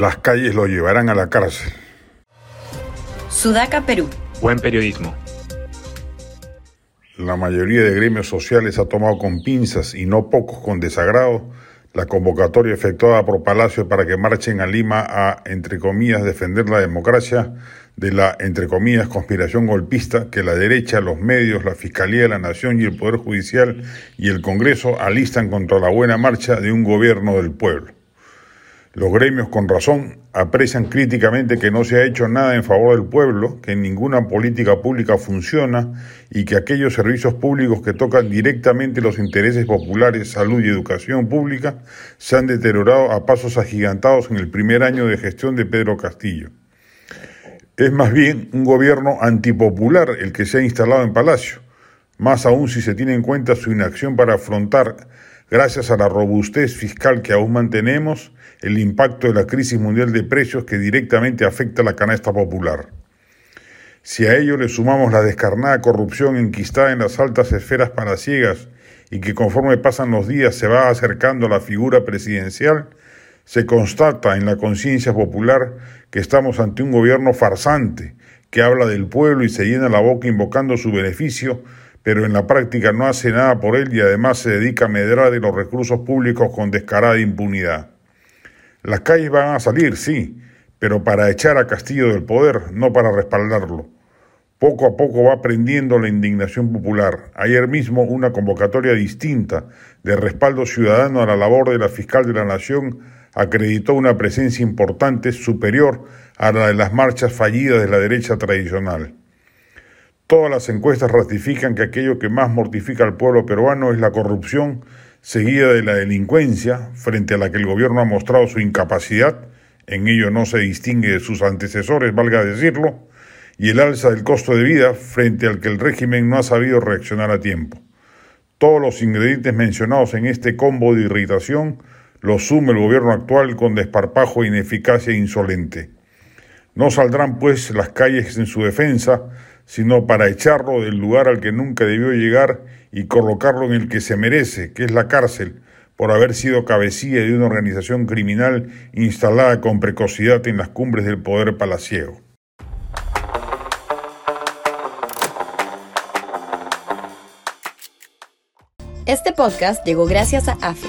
Las calles lo llevarán a la cárcel. Sudaca, Perú. Buen periodismo. La mayoría de gremios sociales ha tomado con pinzas y no pocos con desagrado la convocatoria efectuada por Palacio para que marchen a Lima a, entre comillas, defender la democracia de la, entre comillas, conspiración golpista que la derecha, los medios, la Fiscalía de la Nación y el Poder Judicial y el Congreso alistan contra la buena marcha de un gobierno del pueblo. Los gremios con razón aprecian críticamente que no se ha hecho nada en favor del pueblo, que ninguna política pública funciona y que aquellos servicios públicos que tocan directamente los intereses populares, salud y educación pública se han deteriorado a pasos agigantados en el primer año de gestión de Pedro Castillo. Es más bien un gobierno antipopular el que se ha instalado en Palacio, más aún si se tiene en cuenta su inacción para afrontar gracias a la robustez fiscal que aún mantenemos, el impacto de la crisis mundial de precios que directamente afecta a la canasta popular. Si a ello le sumamos la descarnada corrupción enquistada en las altas esferas palaciegas y que conforme pasan los días se va acercando a la figura presidencial, se constata en la conciencia popular que estamos ante un gobierno farsante que habla del pueblo y se llena la boca invocando su beneficio pero en la práctica no hace nada por él y además se dedica a medrar de los recursos públicos con descarada impunidad. Las calles van a salir, sí, pero para echar a Castillo del poder, no para respaldarlo. Poco a poco va aprendiendo la indignación popular. Ayer mismo una convocatoria distinta de respaldo ciudadano a la labor de la fiscal de la Nación acreditó una presencia importante superior a la de las marchas fallidas de la derecha tradicional. Todas las encuestas ratifican que aquello que más mortifica al pueblo peruano es la corrupción, seguida de la delincuencia, frente a la que el gobierno ha mostrado su incapacidad, en ello no se distingue de sus antecesores, valga decirlo, y el alza del costo de vida, frente al que el régimen no ha sabido reaccionar a tiempo. Todos los ingredientes mencionados en este combo de irritación los sume el gobierno actual con desparpajo, ineficacia e insolente. No saldrán, pues, las calles en su defensa, sino para echarlo del lugar al que nunca debió llegar y colocarlo en el que se merece, que es la cárcel, por haber sido cabecilla de una organización criminal instalada con precocidad en las cumbres del poder palaciego. Este podcast llegó gracias a AFE,